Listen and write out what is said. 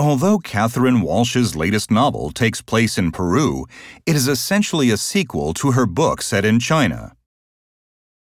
Although Catherine Walsh's latest novel takes place in Peru, it is essentially a sequel to her book set in China.